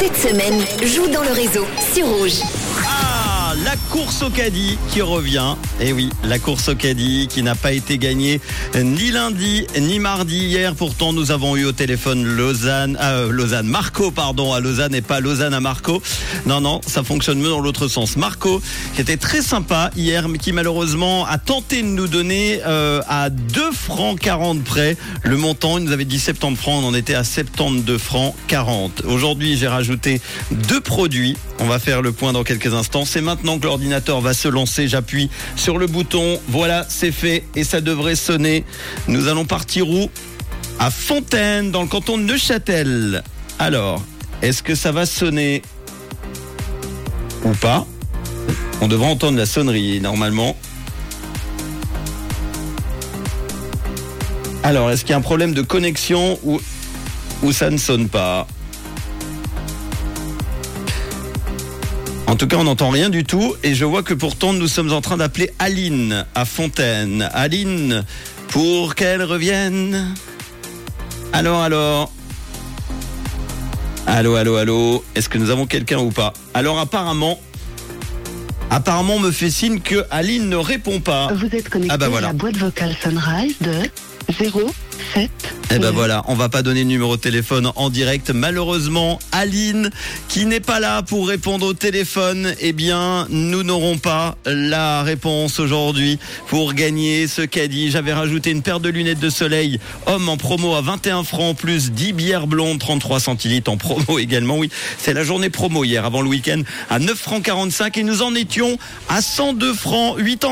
Cette semaine, joue dans le réseau sur Rouge. La course au caddie qui revient. Et oui, la course au caddie qui n'a pas été gagnée ni lundi ni mardi hier. Pourtant, nous avons eu au téléphone Lausanne, euh, Lausanne, Marco, pardon, à Lausanne et pas Lausanne à Marco. Non, non, ça fonctionne mieux dans l'autre sens. Marco, qui était très sympa hier, mais qui malheureusement a tenté de nous donner euh, à 2 francs 40 près le montant. Il nous avait dit 70 francs, on en était à 72 francs 40. Aujourd'hui, j'ai rajouté deux produits. On va faire le point dans quelques instants. C'est maintenant l'ordinateur va se lancer. J'appuie sur le bouton. Voilà, c'est fait et ça devrait sonner. Nous allons partir où? À Fontaine, dans le canton de Neuchâtel. Alors, est-ce que ça va sonner ou pas? On devrait entendre la sonnerie normalement. Alors, est-ce qu'il y a un problème de connexion ou ça ne sonne pas? En tout cas, on n'entend rien du tout et je vois que pourtant nous sommes en train d'appeler Aline à Fontaine. Aline, pour qu'elle revienne. Alors, alors. Allô, allô, allô. Est-ce que nous avons quelqu'un ou pas? Alors apparemment, apparemment on me fait signe que Aline ne répond pas. Vous êtes connecté Ah bah voilà. à la boîte vocale Sunrise de 07. Eh ben voilà, on va pas donner le numéro de téléphone en direct. Malheureusement, Aline, qui n'est pas là pour répondre au téléphone, eh bien, nous n'aurons pas la réponse aujourd'hui pour gagner ce caddie. J'avais rajouté une paire de lunettes de soleil, homme en promo à 21 francs, plus 10 bières blondes, 33 centilitres en promo également. Oui, c'est la journée promo hier avant le week-end à 9 francs 45 et nous en étions à 102 francs 8 ans.